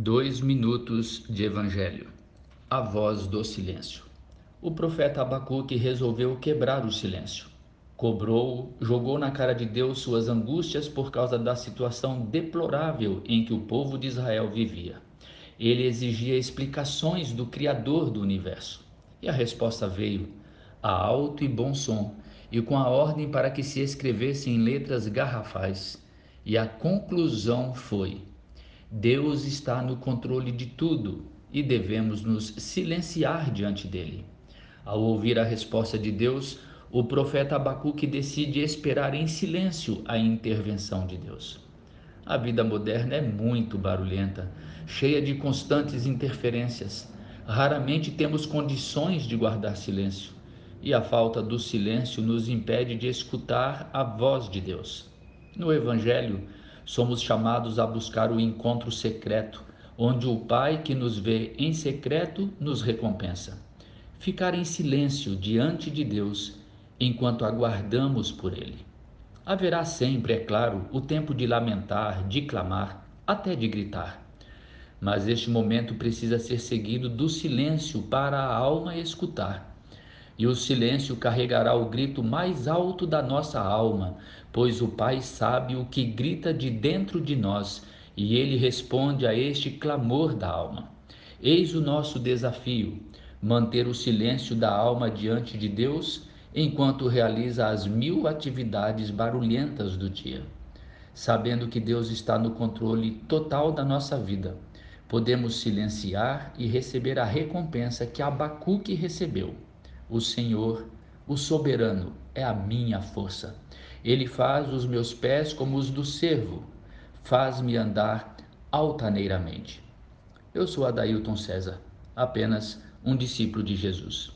Dois minutos de Evangelho. A voz do silêncio. O profeta Abacuque resolveu quebrar o silêncio. Cobrou, jogou na cara de Deus suas angústias por causa da situação deplorável em que o povo de Israel vivia. Ele exigia explicações do Criador do universo. E a resposta veio, a alto e bom som, e com a ordem para que se escrevesse em letras garrafais. E a conclusão foi: Deus está no controle de tudo e devemos nos silenciar diante dele. Ao ouvir a resposta de Deus, o profeta Abacuque decide esperar em silêncio a intervenção de Deus. A vida moderna é muito barulhenta, cheia de constantes interferências. Raramente temos condições de guardar silêncio, e a falta do silêncio nos impede de escutar a voz de Deus. No Evangelho, somos chamados a buscar o encontro secreto, onde o Pai que nos vê em secreto nos recompensa. Ficar em silêncio diante de Deus enquanto aguardamos por Ele. Haverá sempre, é claro, o tempo de lamentar, de clamar, até de gritar. Mas este momento precisa ser seguido do silêncio para a alma escutar e o silêncio carregará o grito mais alto da nossa alma, pois o Pai sabe o que grita de dentro de nós e ele responde a este clamor da alma. Eis o nosso desafio: manter o silêncio da alma diante de Deus enquanto realiza as mil atividades barulhentas do dia. Sabendo que Deus está no controle total da nossa vida, podemos silenciar e receber a recompensa que Abacuque recebeu o Senhor, o soberano, é a minha força. Ele faz os meus pés como os do servo, faz-me andar altaneiramente. Eu sou Adailton César, apenas um discípulo de Jesus.